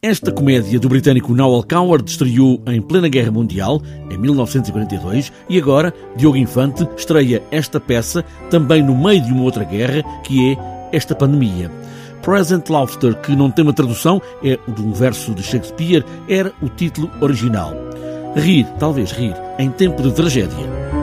Esta comédia do britânico Noel Coward estreou em plena Guerra Mundial, em 1942, e agora Diogo Infante estreia esta peça também no meio de uma outra guerra, que é esta pandemia. Present Laughter, que não tem uma tradução, é de um verso de Shakespeare, era o título original. Rir, talvez rir, em tempo de tragédia.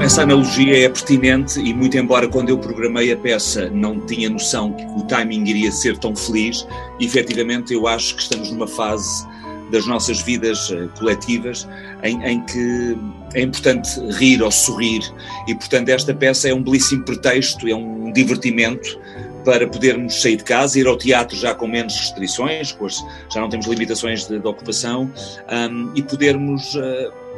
Essa analogia é pertinente e, muito embora quando eu programei a peça não tinha noção que o timing iria ser tão feliz, efetivamente eu acho que estamos numa fase das nossas vidas uh, coletivas em, em, que é importante rir ou sorrir e, portanto, esta peça é um belíssimo pretexto, é um divertimento para podermos sair de casa, ir ao teatro já com menos restrições, já não temos limitações de, de ocupação um, e podermos. Uh,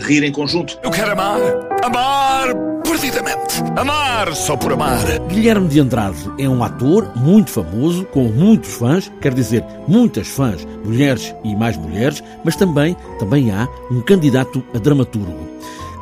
rir em conjunto. Eu quero amar, amar perdidamente, amar só por amar. Guilherme de Andrade é um ator muito famoso, com muitos fãs, quer dizer, muitas fãs, mulheres e mais mulheres, mas também, também há um candidato a dramaturgo,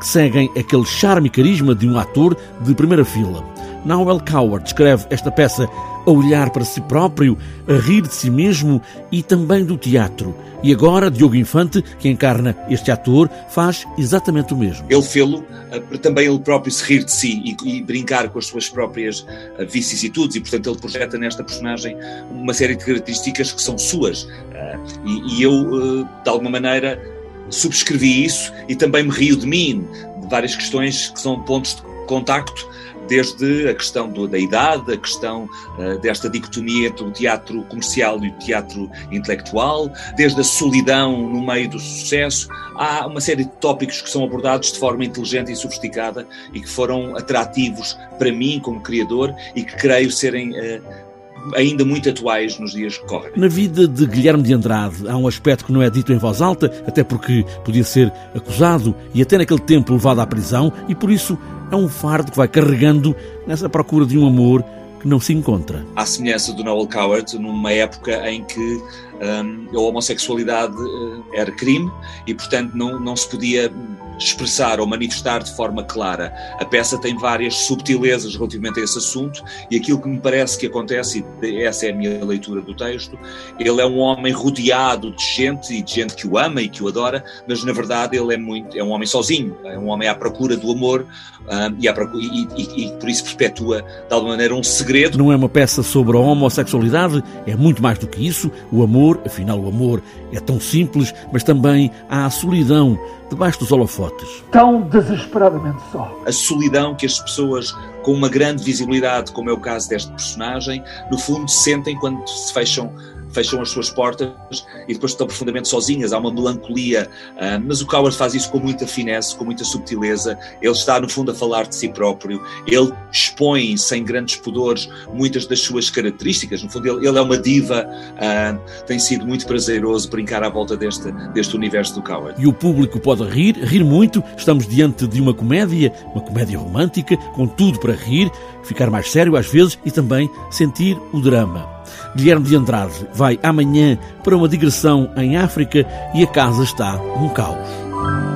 seguem aquele charme e carisma de um ator de primeira fila. Noel Coward escreve esta peça a olhar para si próprio, a rir de si mesmo e também do teatro. E agora, Diogo Infante, que encarna este ator, faz exatamente o mesmo. Ele fê-lo eh, para também ele próprio se rir de si e, e, brincar com as suas próprias eh, vicissitudes, e portanto ele projeta nesta personagem uma série de características que são suas. Eh, e, e eu, de alguma maneira, subscrevi isso e também me rio de mim, de várias questões que são pontos de contacto desde a questão do, da idade, a questão uh, desta dicotomia entre o teatro comercial e o teatro intelectual, desde a solidão no meio do sucesso. Há uma série de tópicos que são abordados de forma inteligente e sofisticada e que foram atrativos para mim como criador e que creio serem uh, ainda muito atuais nos dias que correm. Na vida de Guilherme de Andrade há um aspecto que não é dito em voz alta, até porque podia ser acusado e até naquele tempo levado à prisão, e por isso é um fardo que vai carregando nessa procura de um amor que não se encontra. À semelhança do Noel Coward, numa época em que um, a homossexualidade uh, era crime e, portanto, não, não se podia expressar ou manifestar de forma clara. A peça tem várias subtilezas relativamente a esse assunto e aquilo que me parece que acontece, e essa é a minha leitura do texto, ele é um homem rodeado de gente e de gente que o ama e que o adora, mas na verdade ele é muito é um homem sozinho, é um homem à procura do amor um, e, procura, e, e, e, por isso perpetua de alguma maneira um segredo. Não é uma peça sobre a homossexualidade, é muito mais do que isso. O amor, afinal, o amor é tão simples, mas também há a solidão debaixo dos holofotes. Tão desesperadamente só. A solidão que as pessoas com uma grande visibilidade, como é o caso deste personagem, no fundo sentem quando se fecham fecham as suas portas e depois estão profundamente sozinhas, há uma melancolia. Uh, mas o Coward faz isso com muita finesse, com muita subtileza. Ele está, no fundo, a falar de si próprio. Ele expõe, sem grandes pudores, muitas das suas características. No fundo, ele, ele é uma diva. Uh, tem sido muito prazeroso brincar à volta deste, deste universo do Coward. E o público pode rir, rir muito. Estamos diante de uma comédia, uma comédia romântica, com tudo para rir, ficar mais sério às vezes e também sentir o drama. Guilherme de Andrade vai amanhã para uma digressão em África e a casa está um caos.